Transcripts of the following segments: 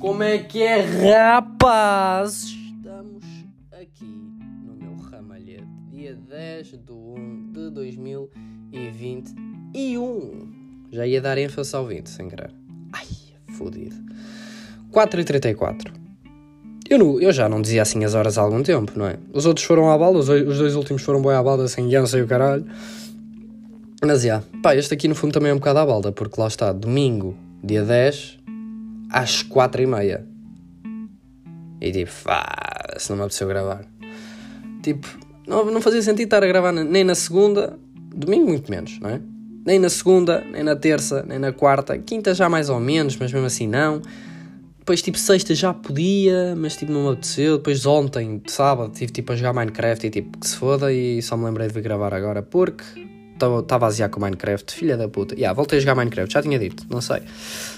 Como é que é, rapaz? Estamos aqui no meu ramalhete, dia 10 de 1 de 2021. Já ia dar ênfase ao 20, sem querer. Ai, fodido. 4h34. Eu, eu já não dizia assim as horas há algum tempo, não é? Os outros foram à balda, os, os dois últimos foram bem à balda, sem guião, sem o caralho. Mas, já, pá, este aqui no fundo também é um bocado à balda, porque lá está, domingo, dia 10, às 4 e meia. E tipo, se não me apeteceu gravar. Tipo, não, não fazia sentido estar a gravar nem na segunda, domingo muito menos, não é? Nem na segunda, nem na terça, nem na quarta. Quinta já mais ou menos, mas mesmo assim não. Depois, tipo, sexta já podia, mas tipo, não me apeteceu. Depois, ontem, sábado, tive tipo a jogar Minecraft e tipo, que se foda. E só me lembrei de gravar agora porque estava a ziar com Minecraft, filha da puta. Yeah, voltei a jogar Minecraft, já tinha dito, não sei.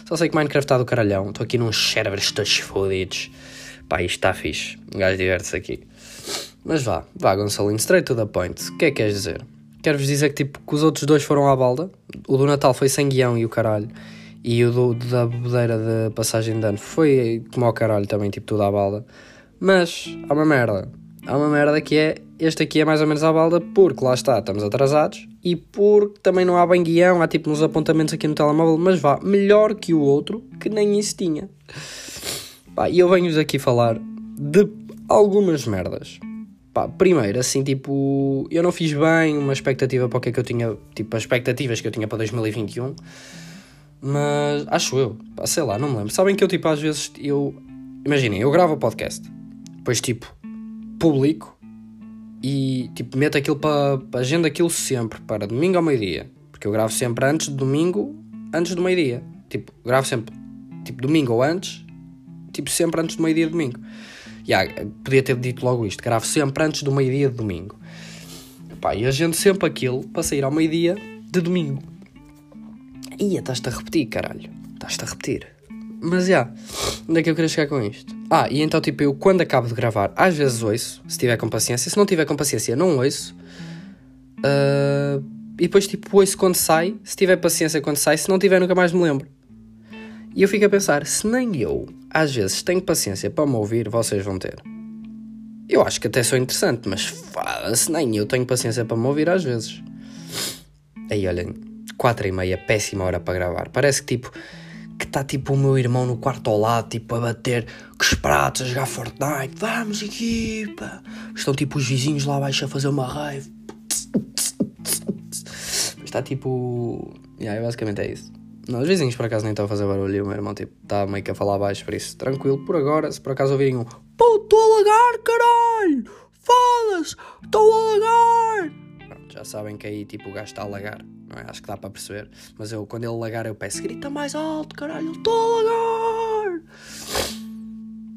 Só sei que Minecraft está do caralhão. Estou aqui num servers todos fodidos. Pá, isto está fixe. Um gajo diverte-se aqui. Mas vá, vá, Gonçalinho, straight to the point. O que é que queres dizer? Quero-vos dizer que, tipo, que os outros dois foram à balda. O do Natal foi sem guião e o caralho. E o do, da bebedeira de passagem de ano foi como ao caralho também, tipo, tudo à balda. Mas, há uma merda. Há uma merda que é, este aqui é mais ou menos à balda, porque lá está, estamos atrasados e porque também não há bem guião, há tipo uns apontamentos aqui no telemóvel, mas vá, melhor que o outro, que nem isso tinha. Pá, e eu venho-vos aqui falar de algumas merdas. Pá, primeiro, assim, tipo, eu não fiz bem uma expectativa para o que é que eu tinha, tipo, as expectativas que eu tinha para 2021, mas acho eu, pá, sei lá, não me lembro. Sabem que eu, tipo, às vezes, eu, imaginem, eu gravo o podcast, depois, tipo, publico e tipo meto aquilo para agenda aquilo sempre para domingo ao meio-dia, porque eu gravo sempre antes de domingo, antes do meio-dia. Tipo, gravo sempre tipo domingo ou antes, tipo sempre antes do meio-dia domingo. Yeah, podia ter dito logo isto, gravo sempre antes do meio-dia de domingo. Pá, e agendo sempre aquilo para sair ao meio-dia de domingo. Ia, estás-te a repetir, caralho. Estás-te a repetir. Mas já, yeah, onde é que eu queria chegar com isto? Ah, e então, tipo, eu quando acabo de gravar, às vezes ouço, se tiver com paciência. Se não tiver com paciência, não ouço. Uh, e depois, tipo, ouço quando sai. Se tiver paciência quando sai, se não tiver, nunca mais me lembro. E eu fico a pensar, se nem eu, às vezes, tenho paciência para me ouvir, vocês vão ter. Eu acho que até sou interessante, mas foda-se, nem eu tenho paciência para me ouvir às vezes. Aí, olhem, quatro e meia, péssima hora para gravar. Parece que, tipo que está tipo o meu irmão no quarto ao lado, tipo a bater com os pratos, a jogar Fortnite. Vamos, equipa! Estão tipo os vizinhos lá abaixo a fazer uma raiva. Está tipo. Yeah, basicamente é isso. Não, os vizinhos por acaso nem estão a fazer barulho o meu irmão tipo está meio que a falar baixo, por isso tranquilo. Por agora, se por acaso ouvirem um Pô, estou a lagar, caralho! Foda-se! Estou a lagar! Já sabem que aí tipo o gajo está a lagar não é? Acho que dá para perceber. Mas eu, quando ele lagar, eu peço, grita mais alto, caralho, estou a lagar!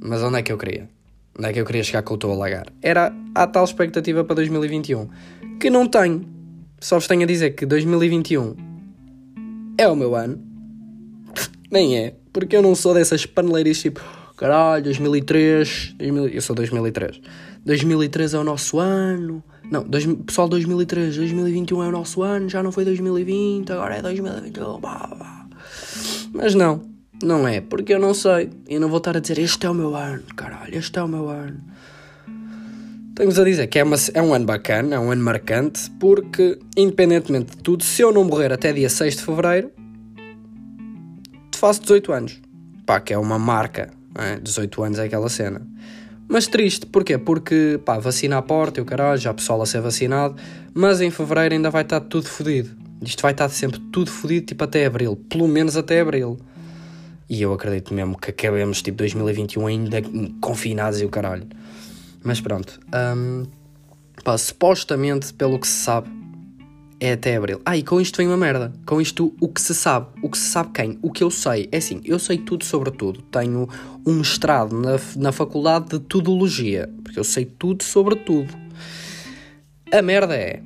Mas onde é que eu queria? Onde é que eu queria chegar com o estou a lagar? Era a tal expectativa para 2021, que não tenho. Só vos tenho a dizer que 2021 é o meu ano. Nem é, porque eu não sou dessas paneleiras tipo, caralho, 2003, 2000, eu sou 2003. 2003 é o nosso ano não, dois, pessoal, 2003, 2021 é o nosso ano, já não foi 2020, agora é 2021. Blá, blá. Mas não, não é, porque eu não sei. E não vou estar a dizer este é o meu ano, caralho, este é o meu ano. Tenho-vos a dizer que é, uma, é um ano bacana, é um ano marcante, porque, independentemente de tudo, se eu não morrer até dia 6 de fevereiro, faço 18 anos. Pá, que é uma marca, é? 18 anos é aquela cena. Mas triste, porquê? Porque, pá, vacina à porta e o caralho, já pessoal a ser vacinado, mas em fevereiro ainda vai estar tudo fodido. Isto vai estar sempre tudo fodido, tipo até abril, pelo menos até abril. E eu acredito mesmo que acabemos, tipo, 2021 ainda confinados e o caralho. Mas pronto, um, pá, supostamente, pelo que se sabe, é até abril. Ah, e com isto vem uma merda. Com isto, o que se sabe. O que se sabe quem? O que eu sei. É assim, eu sei tudo sobre tudo. Tenho um mestrado na, na faculdade de Tudologia. Porque eu sei tudo sobre tudo. A merda é.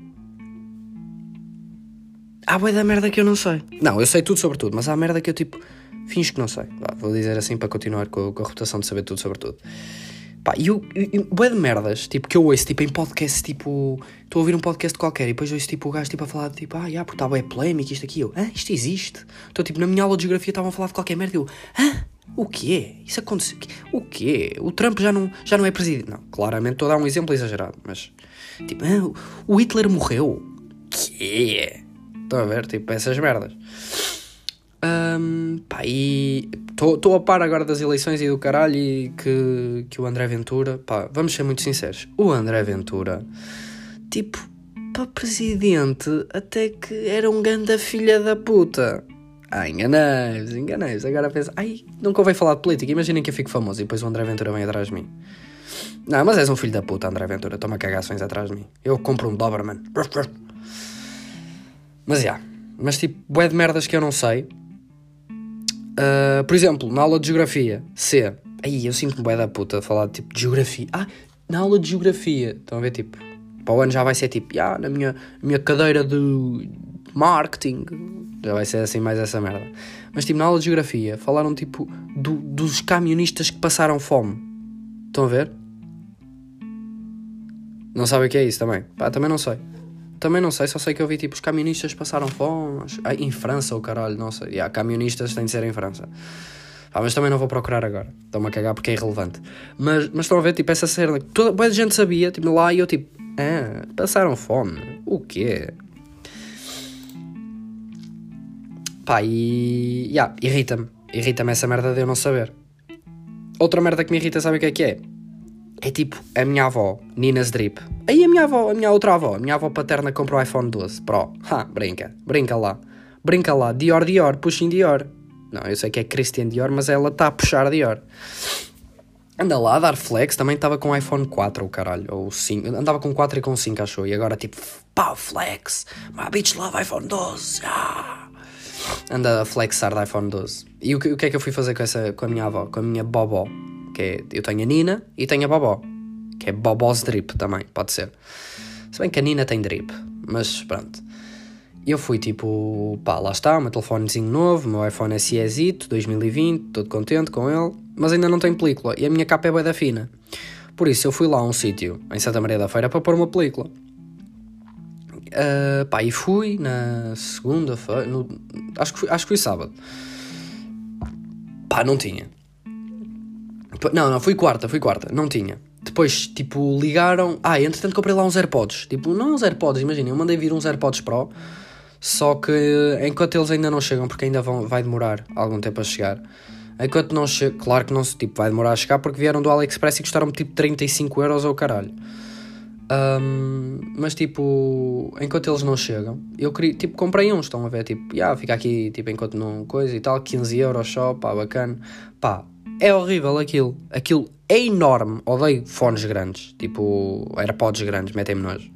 Há boa da merda que eu não sei. Não, eu sei tudo sobre tudo, mas há merda que eu tipo. Finge que não sei. vou dizer assim para continuar com, com a reputação de saber tudo sobre tudo. Pá, e o de merdas, tipo, que eu ouço, tipo, em podcast, tipo, estou a ouvir um podcast qualquer e depois ouço, tipo, o gajo, tipo, a falar, tipo, ah, já, porque está bué polémico, isto aqui, eu, hã, isto existe? Então, tipo, na minha aula de geografia estavam a falar de qualquer merda, eu, hã, O quê? Isso aconteceu. O quê? O Trump já não, já não é presidente. Não, claramente estou a dar um exemplo exagerado, mas. Tipo, ah, o Hitler morreu. Quê? Estão a ver? Tipo, essas merdas. Um, pá, e estou a par agora das eleições e do caralho e que, que o André Ventura, pá, vamos ser muito sinceros, o André Ventura, tipo, para presidente, até que era um ganda filha da puta. Ah, enganei-vos, enganei-vos. Agora penso, ai, nunca ouvi falar de política. Imaginem que eu fico famoso e depois o André Ventura vem atrás de mim. Não, mas és um filho da puta, André Ventura. Toma cagações atrás de mim. Eu compro um Doberman. Mas já. Yeah. Mas tipo, bué de merdas que eu não sei. Uh, por exemplo, na aula de geografia, C. Aí eu sinto-me bué da puta a falar tipo de geografia. Ah, na aula de geografia. Estão a ver tipo. Para o ano já vai ser tipo, ah, na minha, minha cadeira de marketing. Já vai ser assim mais essa merda. Mas tipo, na aula de geografia, falaram tipo do, dos camionistas que passaram fome. Estão a ver? Não sabem o que é isso também? Pá, também não sei. Também não sei, só sei que eu vi tipo os camionistas passaram fome. Ah, em França, o caralho, não sei. Yeah, camionistas têm de ser em França. Ah, mas também não vou procurar agora. Estão-me a cagar porque é irrelevante. Mas, mas estão a ver, tipo, essa cena. Toda boa gente sabia, tipo, lá e eu tipo, ah, passaram fome. O quê? Pá, e. Yeah, irrita-me. Irrita-me essa merda de eu não saber. Outra merda que me irrita, sabe o que é que é? É tipo a minha avó, Nina's Drip. Aí a minha avó, a minha outra avó, a minha avó paterna comprou o iPhone 12 Pro. Ha, brinca, brinca lá. Brinca lá, Dior, Dior, puxem Dior. Não, eu sei que é Christian Dior, mas ela está a puxar Dior. Anda lá a dar flex, também estava com iPhone 4, o caralho, ou 5. Andava com 4 e com 5, achou. E agora tipo, pau, flex. My bitch love iPhone 12. Ah. Anda a flexar do iPhone 12. E o que, o que é que eu fui fazer com, essa, com a minha avó, com a minha bobó? Que é, eu tenho a Nina e tenho a Bobó, que é Bobós Drip também, pode ser. Se bem que a Nina tem drip, mas pronto. Eu fui tipo, pá, lá está, o meu telefonezinho novo, meu iPhone SE 2020, todo contente com ele, mas ainda não tem película e a minha capa é bem da fina. Por isso eu fui lá a um sítio, em Santa Maria da Feira, para pôr uma película. Uh, pá, e fui na segunda-feira, acho, que acho que foi sábado. Pá, não tinha. Não, não, fui quarta, fui quarta, não tinha. Depois, tipo, ligaram. Ah, entretanto comprei lá uns AirPods. Tipo, não uns AirPods, imaginem, eu mandei vir uns AirPods Pro. Só que enquanto eles ainda não chegam, porque ainda vão, vai demorar algum tempo a chegar. Enquanto não chega, claro que não tipo, vai demorar a chegar porque vieram do AliExpress e custaram tipo 35 euros ou caralho. Um, mas tipo, enquanto eles não chegam, eu queria, tipo, comprei uns, estão a ver, tipo, yeah, fica aqui, tipo, enquanto não coisa e tal, 15 euros só, pá, bacana. Pá, é horrível aquilo. Aquilo é enorme. Odeio fones grandes. Tipo, AirPods grandes, metem-me nojo.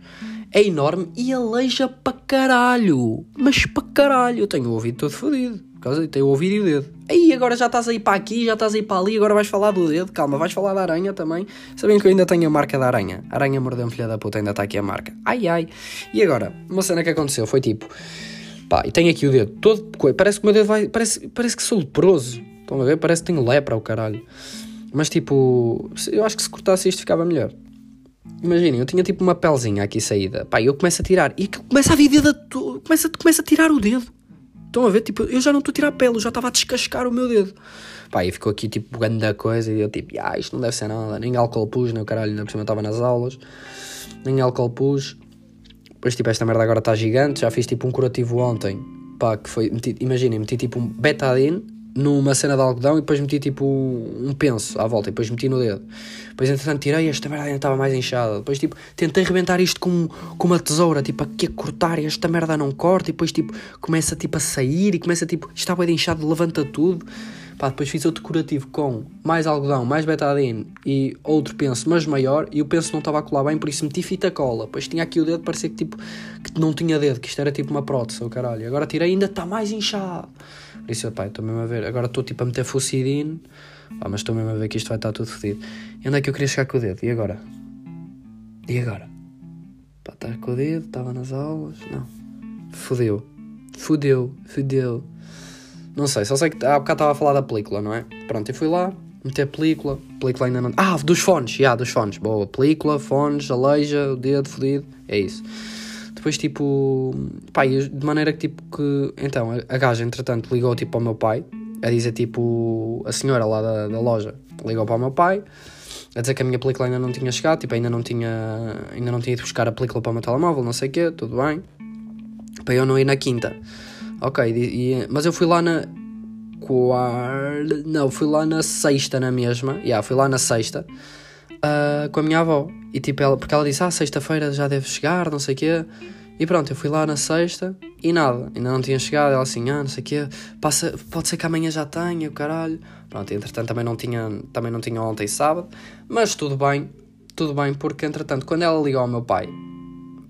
É enorme e aleija para caralho. Mas para caralho. Eu tenho o ouvido todo fodido. Tenho o ouvido e o dedo. Aí agora já estás aí para aqui, já estás aí para ali, agora vais falar do dedo. Calma, vais falar da aranha também. Sabem que eu ainda tenho a marca da aranha. Aranha mordeu-me, filha da puta, ainda está aqui a marca. Ai ai. E agora, uma cena que aconteceu foi tipo. Pá, e tenho aqui o dedo todo. Parece que o meu dedo vai. Parece, parece que sou leproso. Estão a ver? Parece que tenho lepra o caralho. Mas tipo, eu acho que se cortasse isto ficava melhor. Imaginem, eu tinha tipo uma pelzinha aqui saída. Pá, eu começo a tirar. E começa a vir dedo. Começa, começa a tirar o dedo. Estão a ver? Tipo, eu já não estou a tirar pele, eu já estava a descascar o meu dedo. Pá, e ficou aqui tipo grande da coisa. E eu tipo, ah, isto não deve ser nada. Nem álcool pus, nem o caralho, ainda por cima estava nas aulas. Nem álcool pus. Depois tipo, esta merda agora está gigante. Já fiz tipo um curativo ontem. Pá, que foi. Imaginem, meti tipo um betadine numa cena de algodão e depois meti tipo um penso à volta e depois meti no dedo. Depois entretanto tirei esta merda ainda estava mais inchada. Depois tipo tentei rebentar isto com, com uma tesoura, tipo aqui a cortar e esta merda não corta e depois tipo começa tipo a sair e começa tipo está bem inchado, levanta tudo. Pá, depois fiz outro curativo com mais algodão, mais betadine e outro penso, mas maior, e o penso não estava a colar bem, por isso meti fita cola. Depois tinha aqui o dedo, parecia que tipo que não tinha dedo, que isto era tipo uma prótese, o caralho. Agora tirei ainda está mais inchado. Por isso, pai, estou mesmo a ver. Agora estou tipo a meter fucidine, ah, mas estou mesmo a ver que isto vai estar tudo fodido. E onde é que eu queria chegar com o dedo? E agora? E agora? Pá, estar tá com o dedo, estava nas aulas. Não. Fodeu. Fodeu. Fodeu. Não sei, só sei que há bocado estava a falar da película, não é? Pronto, eu fui lá, meter a película. Película ainda não. Ah, dos fones, já, yeah, dos fones. Boa, película, fones, aleija, o dedo fodido. É isso depois, tipo, pá, de maneira que, tipo, que. Então, a, gaja, entretanto, ligou, tipo, ao meu pai a dizer tipo, a senhora lá da, da loja ligou para o meu pai a dizer que a minha película ainda não tinha chegado, tipo, ainda não tinha, ainda não tinha ido buscar a película para o meu telemóvel, não sei o quê, tudo bem. Para eu não ir na quinta. Ok, e, mas eu fui lá na quarta, não, fui lá na sexta na mesma, já, yeah, fui lá na sexta uh, com a minha avó. E tipo, ela, porque ela disse, ah, sexta-feira já deve chegar, não sei o quê. E pronto, eu fui lá na sexta e nada, ainda não tinha chegado. Ela assim, ah, não sei o quê, passa, pode ser que amanhã já tenha, o caralho. Pronto, entretanto também não tinha, também não tinha ontem sábado, mas tudo bem, tudo bem, porque entretanto, quando ela ligou ao meu pai,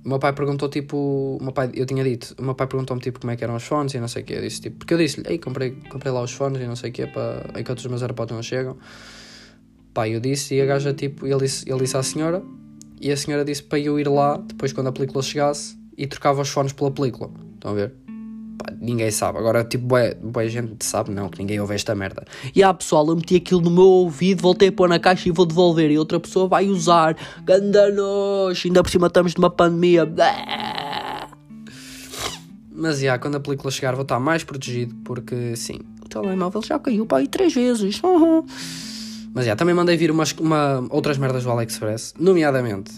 o meu pai perguntou tipo, meu pai, eu tinha dito, o meu pai perguntou-me tipo como é que eram os fones e não sei o quê. Eu disse tipo, porque eu disse-lhe, ei, comprei, comprei lá os fones e não sei o quê, para, enquanto os meus AirPods não chegam. Pá, eu disse e a gaja tipo, ele disse, ele disse à senhora e a senhora disse para eu ir lá depois quando a película chegasse e trocava os fones pela película. Estão a ver? Pá, ninguém sabe. Agora, tipo, boa, boa gente sabe, não, que ninguém ouve esta merda. E ah, pessoal, eu meti aquilo no meu ouvido, voltei a pôr na caixa e vou devolver. E outra pessoa vai usar. Gandanos! Ainda por cima estamos numa pandemia. Mas, já, quando a película chegar vou estar mais protegido, porque, sim, o telemóvel já caiu para aí três vezes. Uhum. Mas já, também mandei vir umas, uma, outras merdas do AliExpress, nomeadamente.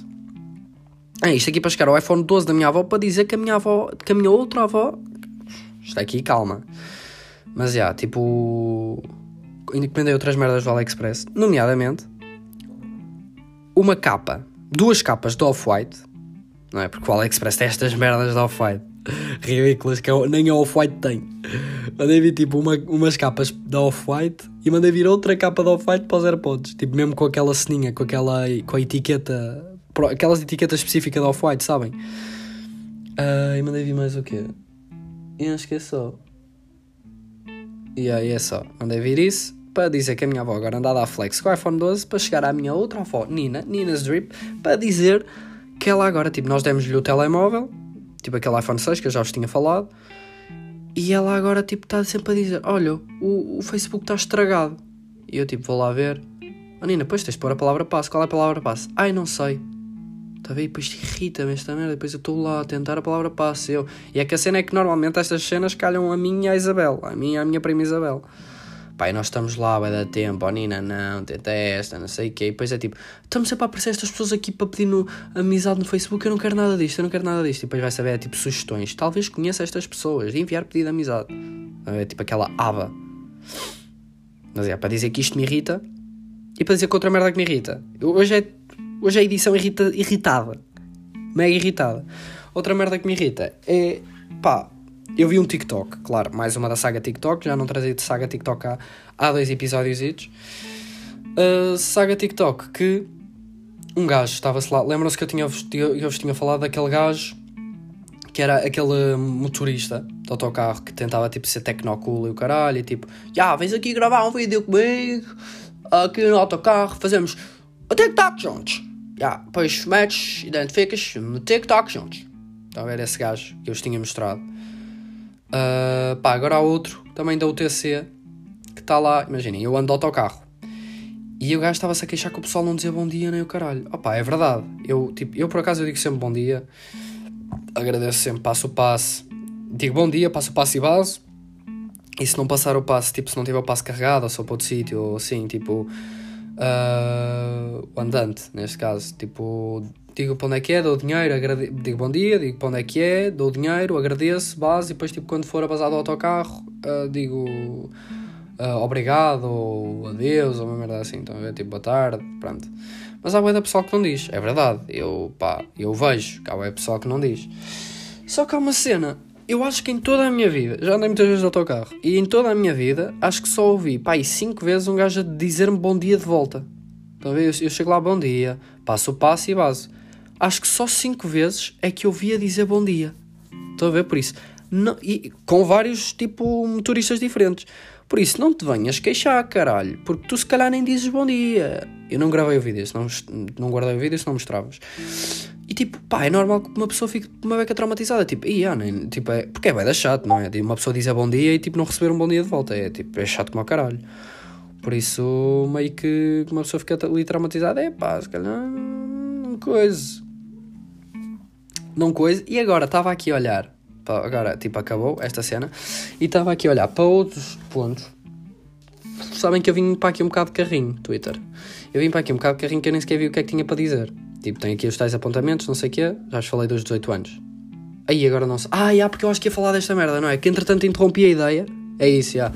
É isto aqui para chegar ao iPhone 12 da minha avó para dizer que a minha avó, que a minha outra avó. Está aqui, calma. Mas já, tipo. Encomendei outras merdas do AliExpress, nomeadamente uma capa, duas capas de Off-White, não é? Porque o AliExpress tem estas merdas de Off-White ridículas que nem a Off-White tem. Mandei vir tipo uma, umas capas da Off-White e mandei vir outra capa da Off-White para os AirPods. Tipo, mesmo com aquela ceninha, com aquela com a etiqueta, aquelas etiquetas específicas da Off-White, sabem? Uh, e mandei vir mais o quê? E é só. E aí é só. Mandei vir isso para dizer que a minha avó agora anda a dar flex com o iPhone 12 para chegar à minha outra avó, Nina, Nina's Drip, para dizer que ela agora, tipo, nós demos-lhe o telemóvel tipo aquele iPhone 6 que eu já vos tinha falado, e ela agora tipo está sempre a dizer: Olha, o, o Facebook está estragado. E eu tipo vou lá ver. Oh, Nina, depois tens de pôr a palavra passe. Qual é a palavra passe? Ai, não sei. Está a ver? E depois irrita-me esta merda. Depois eu estou lá a tentar a palavra passe. Eu... E é que a cena é que normalmente estas cenas calham a mim e a Isabel. A mim e a minha prima Isabel. Pai, nós estamos lá, vai dar tempo, oh Nina, não, tenta esta, não sei o quê. E depois é tipo, estamos sempre a aparecer estas pessoas aqui para pedir no, amizade no Facebook, eu não quero nada disto, eu não quero nada disto. E depois vai saber, é tipo, sugestões. Talvez conheça estas pessoas, e enviar pedido de amizade. É tipo aquela aba. Mas é, para dizer que isto me irrita e para dizer que outra merda que me irrita. Hoje é, hoje a edição irrita, irritada. Mega irritada. Outra merda que me irrita é, pá, eu vi um TikTok, claro, mais uma da saga TikTok, já não trazia de saga TikTok há, há dois episódios. Uh, saga TikTok que um gajo estava-se lá. Lembram-se que eu, tinha, eu vos tinha falado daquele gajo que era aquele motorista de autocarro que tentava tipo ser tecnocool e o caralho, e tipo, já, vens aqui gravar um vídeo comigo, aqui no autocarro, fazemos TikTok juntos. Yeah, depois metes, identificas no TikTok juntos. Estão a ver esse gajo que eu vos tinha mostrado. Uh, pá, agora há outro, também da UTC, que está lá. Imaginem, eu ando de autocarro. E o gajo estava-se a queixar que o pessoal não dizia bom dia nem o caralho. Opá, é verdade. Eu, tipo, eu por acaso eu digo sempre bom dia. Agradeço sempre, passo o passe. Digo bom dia, passo o passe e base. E se não passar o passe, tipo, se não tiver o passe carregado, ou só para outro sítio, ou assim, tipo. Uh, o andante, neste caso, tipo digo para onde é que é, dou dinheiro, agrade... digo bom dia, digo para onde é que é, dou dinheiro, agradeço, base, e depois tipo, quando for a basar do autocarro, uh, digo uh, obrigado, ou adeus, ou uma merda assim, então é tipo boa tarde, pronto. Mas há boa pessoal que não diz, é verdade, eu pá, eu vejo que há boa pessoal que não diz. Só que há uma cena, eu acho que em toda a minha vida, já andei muitas vezes de autocarro, e em toda a minha vida, acho que só ouvi, pá, e cinco vezes um gajo a dizer-me bom dia de volta. Então, eu, eu chego lá, bom dia, passo o passo e base acho que só cinco vezes é que eu via dizer bom dia. Estão a ver? Por isso, não, e com vários tipo motoristas diferentes. Por isso, não te venhas queixar, caralho, porque tu se calhar nem dizes bom dia. Eu não gravei o vídeo, não, não guardei o vídeo se não mostravas. E tipo, pá, é normal que uma pessoa fique uma beca traumatizada. Tipo, ia, nem, tipo, é, porque é bem chato, não é? Uma pessoa dizer bom dia e tipo não receber um bom dia de volta. É tipo, é chato como o caralho. Por isso, meio que uma pessoa fica ali traumatizada, é pá, se calhar, coisa não coisa. E agora estava aqui a olhar, agora tipo acabou esta cena, e estava aqui a olhar para outros pontos sabem que eu vim para aqui um bocado de carrinho, Twitter. Eu vim para aqui um bocado de carrinho que eu nem sequer vi o que é que tinha para dizer. Tipo, tenho aqui os tais apontamentos, não sei o quê, já vos falei dos 18 anos. Aí agora não sei. Ah, já, porque eu acho que ia falar desta merda, não é? Que entretanto interrompi a ideia. É isso, já.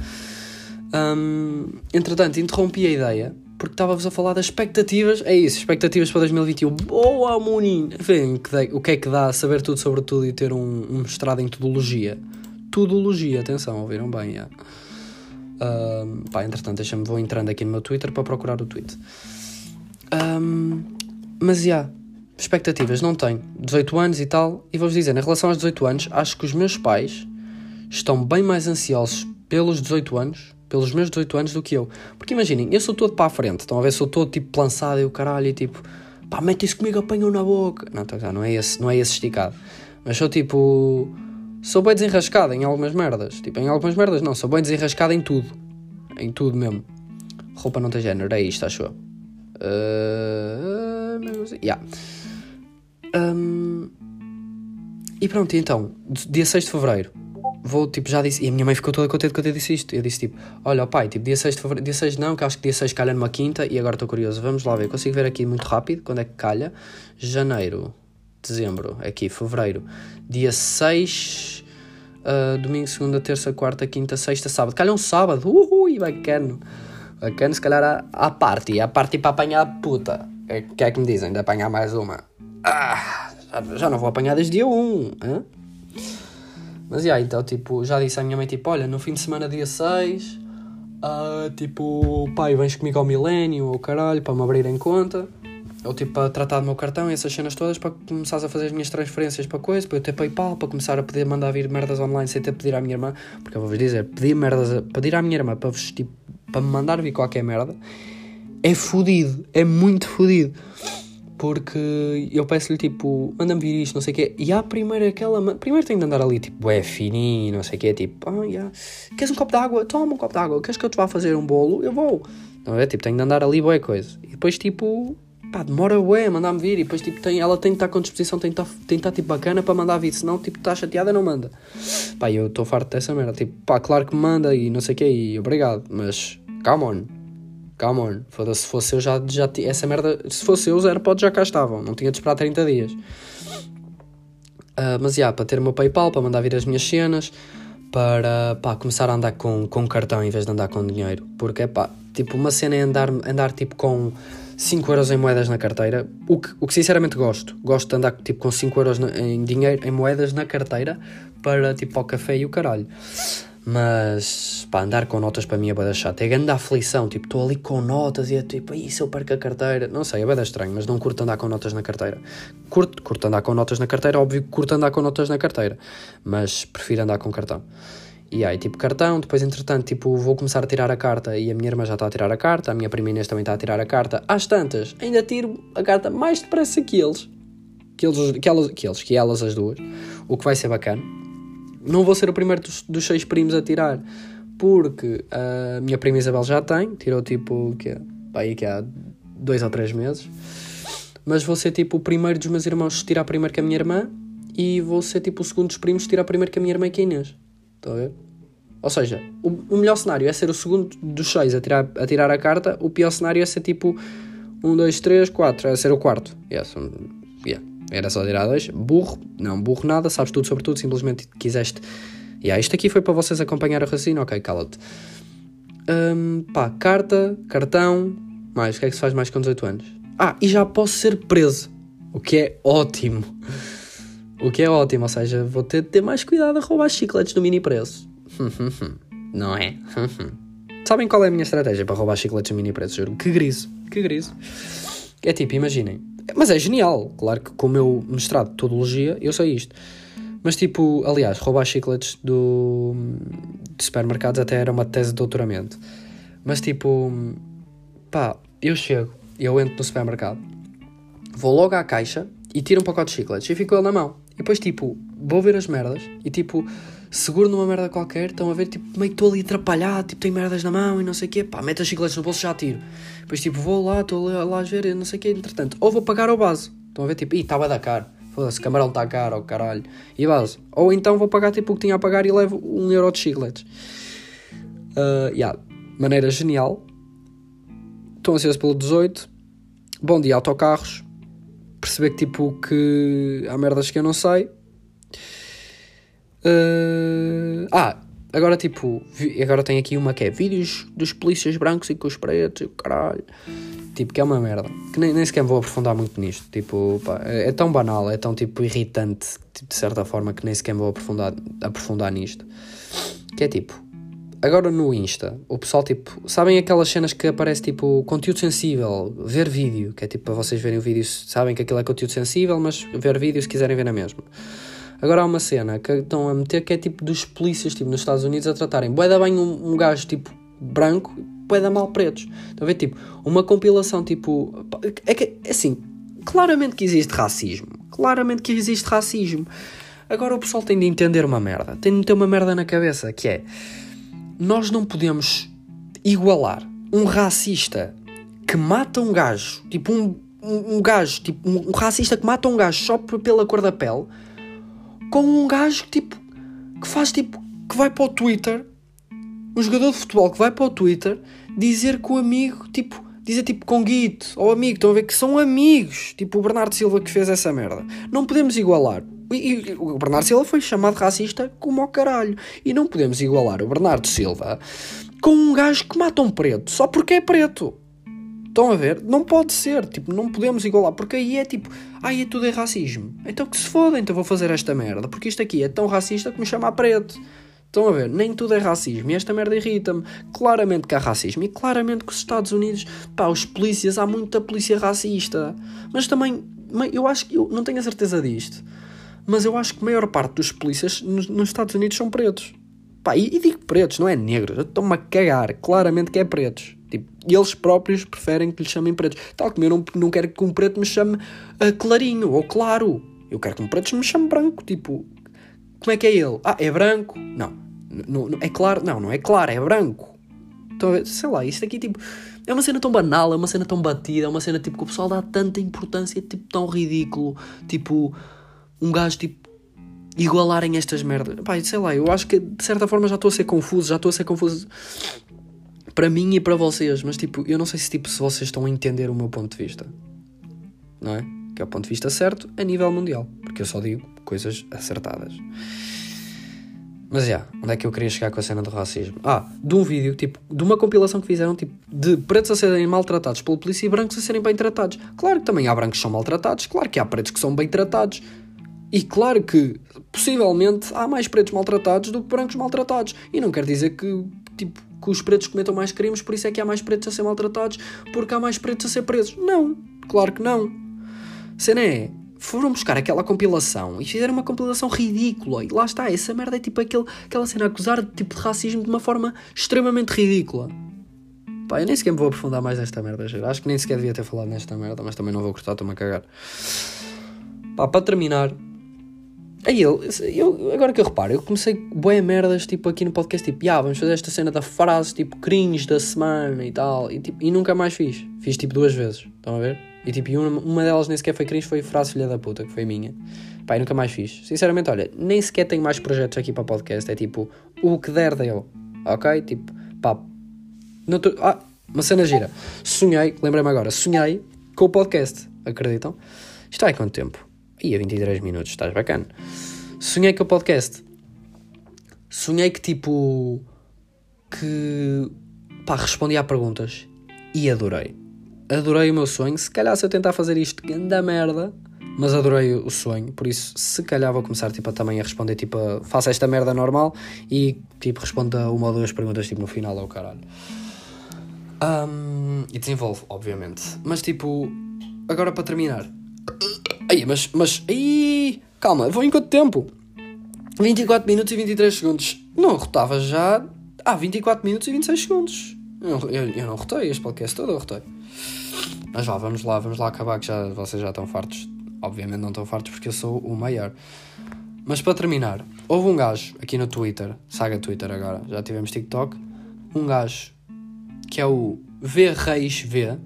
Um, entretanto, interrompi a ideia porque estava-vos a falar das expectativas. É isso, expectativas para 2021. Boa, Munin! Enfim, o que é que dá saber tudo sobre tudo e ter um, um mestrado em tudologia? Tudologia, atenção, ouviram bem, já. Um, pá, entretanto, deixa-me, vou entrando aqui no meu Twitter para procurar o tweet. Um, mas, já, expectativas não tenho. 18 anos e tal. E vou-vos dizer, em relação aos 18 anos, acho que os meus pais estão bem mais ansiosos pelos 18 anos pelos meus 18 anos do que eu. Porque imaginem, eu sou todo para a frente, estão a ver, sou todo tipo lançado e o caralho e tipo, pá, mete isso comigo, apanham na boca. Não, tá, não é esse, não é esse esticado. Mas sou tipo, sou bem desenrascado em algumas merdas. Tipo, em algumas merdas não, sou bem desenrascado em tudo. Em tudo mesmo. Roupa não tem género, é isto, acho eu. Uh, yeah. Um, e pronto, então, dia 6 de Fevereiro vou, tipo, já disse, e a minha mãe ficou toda contente quando eu disse isto. Eu disse, tipo, olha, pai, tipo, dia 6 de fevereiro, dia 6 não, que acho que dia 6 calha numa quinta, e agora estou curioso, vamos lá ver, consigo ver aqui muito rápido, quando é que calha, janeiro, dezembro, aqui, fevereiro, dia 6, uh, ah, domingo, segunda, terça, quarta, quinta, sexta, sábado, calha um sábado, uhul, bacana, bacana, se calhar a party, a party para apanhar a puta, o é, que é que me dizem de apanhar mais uma? Ah, já, não vou apanhar desde dia 1, hein? Mas, yeah, então, tipo, já disse à minha mãe, tipo, olha, no fim de semana, dia 6, uh, ah, tipo, pai, vens comigo ao milénio, ou caralho, para me abrirem conta, ou tipo, para tratar do meu cartão essas cenas todas, para começares a fazer as minhas transferências para coisa, para eu ter PayPal, para começar a poder mandar vir merdas online sem ter pedir à minha irmã, porque eu vou-vos dizer, pedir merdas, pedir à minha irmã para, vos, tipo, para me mandar vir qualquer merda, é fodido, é muito fodido porque eu peço-lhe tipo, manda-me vir isto, não sei o quê, e há primeiro aquela. Primeiro tenho de andar ali tipo, é fininho, não sei o quê, tipo, ah, yeah. queres um copo de água? Toma um copo de água, queres que eu te vá fazer um bolo? Eu vou. Não é? Tipo, tenho de andar ali, boa coisa. E depois, tipo, pá, demora bué mandar-me vir, e depois, tipo, tem, ela tem de estar com disposição, tem de estar, tem de estar tipo bacana para mandar vir, senão, tipo, está chateada, não manda. Pá, eu estou farto dessa merda, tipo, pá, claro que manda e não sei o quê, e obrigado, mas, come on Come on. Foda-se, se fosse eu já, já essa merda, se fosse eu, os AirPods já cá estavam, não tinha de esperar 30 dias. Uh, mas já, yeah, para ter o meu PayPal, para mandar vir as minhas cenas, para pá, começar a andar com, com cartão em vez de andar com dinheiro. Porque, pá, tipo, uma cena é andar, andar tipo com 5 euros em moedas na carteira, o que, o que sinceramente gosto. Gosto de andar tipo com 5 euros em dinheiro, em moedas na carteira, para tipo ao café e o caralho. Mas, pá, andar com notas para mim é bada chata. É grande aflição. Tipo, estou ali com notas e é tipo, aí se eu perco a carteira. Não sei, é bada estranho, mas não curto andar com notas na carteira. Curto, curto andar com notas na carteira, óbvio que curto andar com notas na carteira. Mas prefiro andar com cartão. E aí, tipo, cartão, depois entretanto, tipo, vou começar a tirar a carta e a minha irmã já está a tirar a carta, a minha prima Inês também está a tirar a carta. Às tantas, ainda tiro a carta mais depressa que eles. Que eles, que elas, que eles, que elas as duas. O que vai ser bacana não vou ser o primeiro dos, dos seis primos a tirar, porque a minha prima Isabel já tem, tirou tipo que, aí que há dois ou três meses, mas vou ser tipo o primeiro dos meus irmãos a tirar primeiro que a minha irmã e vou ser tipo o segundo dos primos a tirar primeiro que a minha irmã que a Inês. Estão a ver? Ou seja, o, o, melhor cenário é ser o segundo dos seis a tirar, a tirar a carta, o pior cenário é ser tipo um, dois, três, quatro, é ser o quarto. Yes, um, yeah. Era só tirar dois. Burro, não burro nada, sabes tudo sobre tudo, simplesmente quiseste. E yeah, isto aqui foi para vocês acompanhar a raciocínio, ok, cala-te. Um, pá, carta, cartão, mais, o que é que se faz mais com 18 anos? Ah, e já posso ser preso, o que é ótimo. O que é ótimo, ou seja, vou ter de ter mais cuidado a roubar chicletes no mini preço. Não é? Sabem qual é a minha estratégia para roubar chicletes no mini preço? Juro. Que griso, que griso. É tipo, imaginem, mas é genial, claro que com o meu mestrado de todologia eu sei isto. Mas tipo, aliás, roubar chicletes do, de supermercados até era uma tese de doutoramento. Mas tipo, pá, eu chego, eu entro no supermercado, vou logo à caixa e tiro um pacote de chicletes e fico ele na mão. E depois tipo, vou ver as merdas e tipo, seguro numa merda qualquer, estão a ver, tipo, meio estou ali atrapalhado, tipo, tenho merdas na mão e não sei o quê, pá, meto as chicletes no bolso e já tiro. Depois, tipo, vou lá, estou lá a ver não sei o quê, entretanto, ou vou pagar ao base, estão a ver, tipo, ih, estava a dar caro, foda-se, camarão está caro, oh, caralho, e base. Ou então vou pagar, tipo, o que tinha a pagar e levo um euro de chicletes. Uh, yeah. maneira genial. Estou ansioso pelo 18. Bom dia, autocarros. Perceber que tipo que há merdas que eu não sei. Uh... Ah, agora tipo, agora tem aqui uma que é vídeos dos polícias brancos e com os pretos e caralho. Tipo, que é uma merda. Que nem, nem sequer vou aprofundar muito nisto. Tipo, pá, é, é, tão banal, é tão tipo irritante, tipo, de certa forma, que nem sequer vou aprofundar, aprofundar nisto. Que é tipo, agora no Insta, o pessoal tipo, sabem aquelas cenas que aparece tipo conteúdo sensível, ver vídeo, que é tipo para vocês verem o vídeo, sabem que aquilo é conteúdo sensível, mas ver vídeo se quiserem ver na mesma. Agora há uma cena que estão a meter que é tipo dos polícias tipo, nos Estados Unidos a tratarem bué da bem um, um gajo tipo branco bué da mal pretos. Estão a ver? Tipo, uma compilação tipo. É que, assim, claramente que existe racismo. Claramente que existe racismo. Agora o pessoal tem de entender uma merda. Tem de ter uma merda na cabeça que é. Nós não podemos igualar um racista que mata um gajo, tipo um, um, um gajo, tipo um, racista que mata um gajo só pela cor da pele, com um gajo tipo que faz tipo que vai para o Twitter, um jogador de futebol que vai para o Twitter dizer que o amigo, tipo, dizer tipo conguito ou amigo, estão a ver que são amigos, tipo o Bernardo Silva que fez essa merda. Não podemos igualar. E, e, o Bernardo Silva foi chamado racista como ao caralho. E não podemos igualar o Bernardo Silva com um gajo que mata um preto só porque é preto. Estão a ver? Não pode ser, tipo, não podemos igualar, porque aí é tipo, ai, é tudo é racismo. Então que se foda, então vou fazer esta merda, porque isto aqui é tão racista que me chama a preto. Estão a ver? Nem tudo é racismo e esta merda irrita-me. Claramente que há racismo e claramente que os Estados Unidos, pá, os polícias, há muita polícia racista. Mas também, eu acho que, eu não tenho a certeza disto, mas eu acho que a maior parte dos polícias nos, nos Estados Unidos são pretos. Pá, e, e digo pretos, não é negros. Estou-me a cagar. Claramente que é pretos. Tipo, eles próprios preferem que lhes chamem pretos. Tal como eu não, não quero que um preto me chame uh, clarinho ou claro. Eu quero que um preto me chame branco. Tipo, como é que é ele? Ah, é branco? Não. N é claro? Não, não é claro, é branco. Então, sei lá, isto aqui tipo. É uma cena tão banal, é uma cena tão batida, é uma cena tipo que o pessoal dá tanta importância, tipo tão ridículo. Tipo, um gajo tipo. igualarem estas merdas. Pá, sei lá, eu acho que de certa forma já estou a ser confuso, já estou a ser confuso para mim e para vocês, mas tipo, eu não sei se tipo se vocês estão a entender o meu ponto de vista. Não é? Que é o ponto de vista certo a nível mundial, porque eu só digo coisas acertadas. Mas já, yeah, onde é que eu queria chegar com a cena do racismo? Ah, de um vídeo, tipo, de uma compilação que fizeram, tipo, de pretos a serem maltratados pela polícia e brancos a serem bem tratados. Claro que também há brancos que são maltratados, claro que há pretos que são bem tratados. E claro que, possivelmente, há mais pretos maltratados do que brancos maltratados. E não quer dizer que, tipo, que os pretos cometam mais crimes, por isso é que há mais pretos a ser maltratados, porque há mais pretos a ser presos. Não, claro que não. Cena é, foram buscar aquela compilação e fizeram uma compilação ridícula. E lá está, essa merda é tipo aquele, aquela cena acusar de tipo de racismo de uma forma extremamente ridícula. Pá, eu nem sequer me vou aprofundar mais nesta merda, Acho que nem sequer devia ter falado nesta merda, mas também não vou cortar, estou-me a cagar. Pá, para terminar. Aí eu, eu, agora que eu reparo, eu comecei boé merdas tipo aqui no podcast, tipo, ah, vamos fazer esta cena da frase tipo cringe da semana e tal, e, tipo, e nunca mais fiz. Fiz tipo duas vezes, estão a ver? E tipo, uma, uma delas nem sequer foi cringe, foi frase filha da puta, que foi minha. Pá, nunca mais fiz. Sinceramente, olha, nem sequer tenho mais projetos aqui para podcast. É tipo, o que der dele. Ok? Tipo, pá. Não tô, ah, uma cena gira. Sonhei, lembrei-me agora, sonhei com o podcast. Acreditam? Isto há quanto tempo? Ia 23 minutos, estás bacana. Sonhei com o podcast. Sonhei que tipo. que. pá, respondia a perguntas. E adorei adorei o meu sonho. Se calhar se eu tentar fazer isto, da merda, mas adorei o sonho, por isso se calhar vou começar tipo, também a responder, tipo, a, faça esta merda normal e tipo, responda uma ou duas perguntas tipo, no final ao caralho. Um, e desenvolvo, obviamente. Mas tipo, agora para terminar. Aí, mas, mas, aí, calma, vou em quanto tempo? 24 minutos e 23 segundos. Não rotava já há ah, 24 minutos e 26 segundos. Eu, eu, eu não rotei este podcast todo, eu rotei. Mas vá, vamos lá, vamos lá acabar que já, vocês já estão fartos. Obviamente não estão fartos porque eu sou o maior. Mas para terminar, houve um gajo aqui no Twitter, saga Twitter agora, já tivemos TikTok, um gajo que é o V Reis V,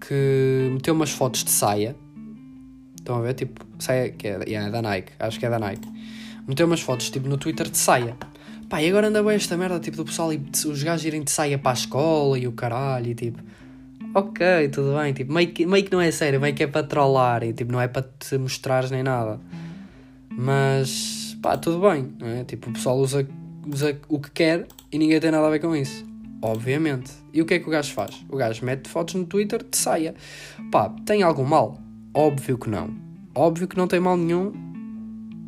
que meteu umas fotos de saia. Estão a ver? Tipo, saia que é, yeah, é da Nike, acho que é da Nike. Meteu umas fotos tipo no Twitter de saia. Pá, e agora anda bem esta merda, tipo, do pessoal e os gajos irem de saia para a escola e o caralho, e tipo, ok, tudo bem, tipo, meio que, meio que não é sério, meio que é para trollar e tipo, não é para te mostrares nem nada. Mas, pá, tudo bem, não é? Tipo, o pessoal usa, usa o que quer e ninguém tem nada a ver com isso. Obviamente. E o que é que o gajo faz? O gajo mete fotos no Twitter de saia. Pá, tem algum mal? Óbvio que não. Óbvio que não tem mal nenhum.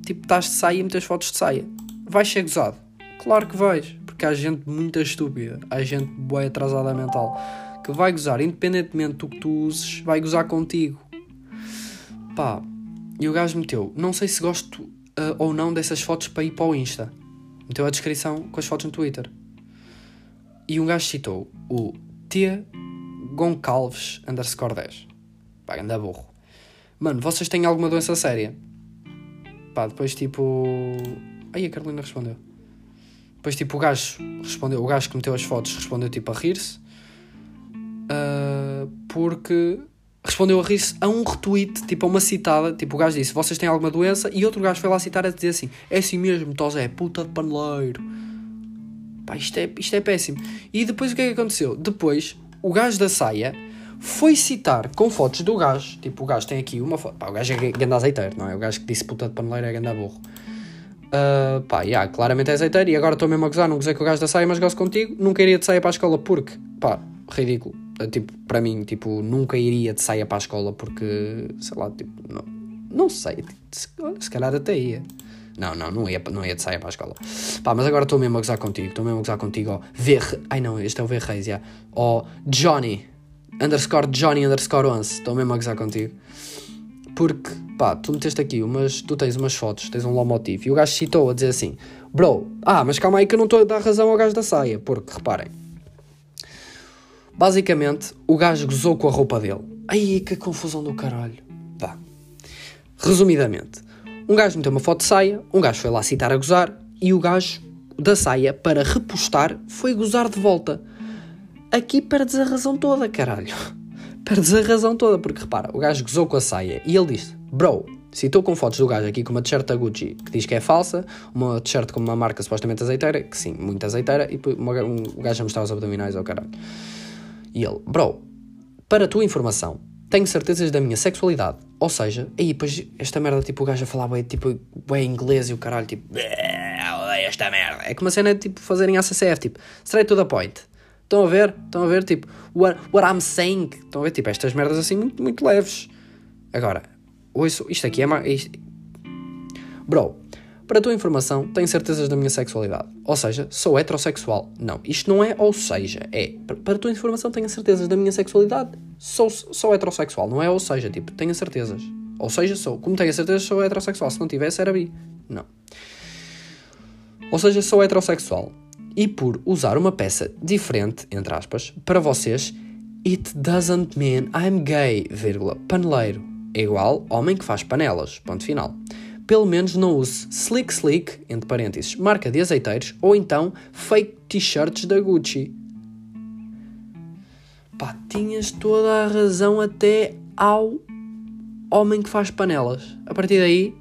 Tipo, estás de saia e metes fotos de saia. Vais ser gozado. Claro que vais. Porque há gente muito estúpida. Há gente boa atrasada mental. Que vai gozar, independentemente do que tu uses, vai gozar contigo. Pá, e o gajo meteu, não sei se gosto uh, ou não dessas fotos para ir para o Insta. Meteu a descrição com as fotos no Twitter. E um gajo citou o Tia Goncalves underscore 10. Pá, anda burro. Mano, vocês têm alguma doença séria? Pá, depois tipo. Aí a Carolina respondeu. Depois tipo o gajo respondeu, o gajo que meteu as fotos respondeu tipo a rir-se. Uh, porque respondeu a rir-se a um retweet, tipo a uma citada, tipo o gajo disse, vocês têm alguma doença? E outro gajo foi lá citar a dizer assim, é assim mesmo, Tosé, é puta de paneleiro. Pá, isto é, isto é péssimo. E depois o que é que aconteceu? Depois, o gajo da saia foi citar com fotos do gajo, tipo o gajo tem aqui uma foto, pá, o gajo é ganda azeiteiro, não é? O gajo que disse puta de paneleiro é ganda burro. Uh, pá, yeah, claramente é azeiteiro e agora estou mesmo a gozar, não gozei com o gajo da saia, mas gosto contigo, nunca iria de saia para a escola porque, pá, ridículo tipo, para mim, tipo, nunca iria de saia para a escola porque, sei lá, tipo, não, não sei, tipo, se, se calhar até ia. Não, não, não ia, não ia de saia para a escola. Pá, mas agora estou mesmo a gozar contigo, estou mesmo a gozar contigo, ó, VR, ai não, este é o VR Reis, já, ó, Johnny, underscore Johnny underscore 11, estou mesmo a gozar contigo. Porque, pá, tu meteste aqui umas, tu tens umas fotos, tens um lomotivo, e o gajo citou a dizer assim, bro, ah, mas calma aí que eu não estou a dar razão ao gajo da saia, porque, reparem, Basicamente, o gajo gozou com a roupa dele. Ai, que confusão do caralho. Pá. Resumidamente, um gajo meteu uma foto de saia, um gajo foi lá citar a gozar e o gajo da saia, para repostar, foi gozar de volta. Aqui perdes a razão toda, caralho. Perdes a razão toda, porque repara, o gajo gozou com a saia e ele disse: Bro, citou com fotos do gajo aqui com uma t-shirt da Gucci que diz que é falsa, uma t-shirt com uma marca supostamente azeiteira, que sim, muito azeiteira, e um gajo a mostrar os abdominais ao caralho. E ele, bro, para a tua informação, tenho certezas da minha sexualidade. Ou seja, aí depois esta merda, tipo, o gajo a falar bem, tipo, bem inglês e o caralho, tipo, esta merda. É como a cena, tipo, fazerem a CCF, tipo, straight to the point. Estão a ver? Estão a ver, tipo, what, what I'm saying. Estão a ver, tipo, estas merdas assim muito, muito leves. Agora, ouço, isto aqui é mais... Bro, para a tua informação, tenho certezas da minha sexualidade. Ou seja, sou heterossexual. Não, isto não é ou seja, é para a tua informação, tenho certezas da minha sexualidade. Sou, sou heterossexual, não é ou seja, tipo, tenho certezas. Ou seja, sou. Como tenho certezas, sou heterossexual. Se não tivesse, era bi. Não. Ou seja, sou heterossexual. E por usar uma peça diferente, entre aspas, para vocês, it doesn't mean I'm gay, vírgula, paneleiro. É igual homem que faz panelas. Ponto final pelo menos não use Slick Slick, entre parênteses, marca de azeiteiros, ou então fake t-shirts da Gucci. Pá, tinhas toda a razão até ao homem que faz panelas. A partir daí,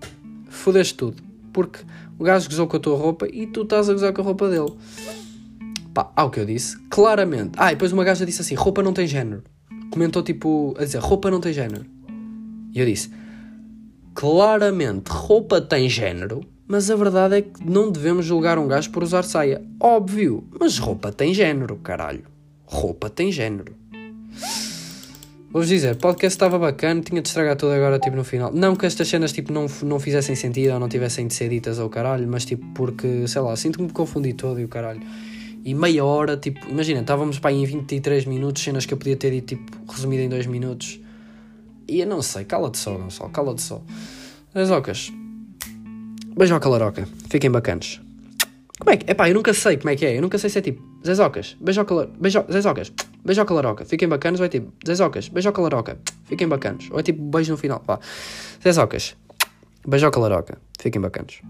fodeste tudo. Porque o gajo gozou com a tua roupa e tu estás a gozar com a roupa dele. Pá, ao que eu disse, claramente. Ah, e depois uma gaja disse assim: roupa não tem género. Comentou tipo a dizer: roupa não tem género. E eu disse: claramente roupa tem género, mas a verdade é que não devemos julgar um gajo por usar saia. Óbvio, mas roupa tem género, caralho. Roupa tem género. Vou-vos dizer, podcast estava bacana, tinha de estragar tudo agora, tipo, no final. Não que estas cenas, tipo, não, não fizessem sentido ou não tivessem de ser ditas ao caralho, mas, tipo, porque, sei lá, sinto-me confundi todo e o caralho. E meia hora, tipo, imagina, estávamos para aí em 23 minutos, cenas que eu podia ter dito, tipo, resumida em 2 minutos. E eu não sei, cala-te só, Gonçalo, cala-te só. Zezocas. Beijoca laroca, fiquem bacanas. Como é que. Epá, eu nunca sei como é que é. Eu nunca sei se é tipo Zezocas, beijoca, beijo, Zezocas, beijoca laroca, fiquem bacanas. Ou é tipo Zezocas, beijoca laroca, fiquem bacanas. Ou é tipo beijo no final. Vá. Zezocas, beijoca laroca, fiquem bacanas.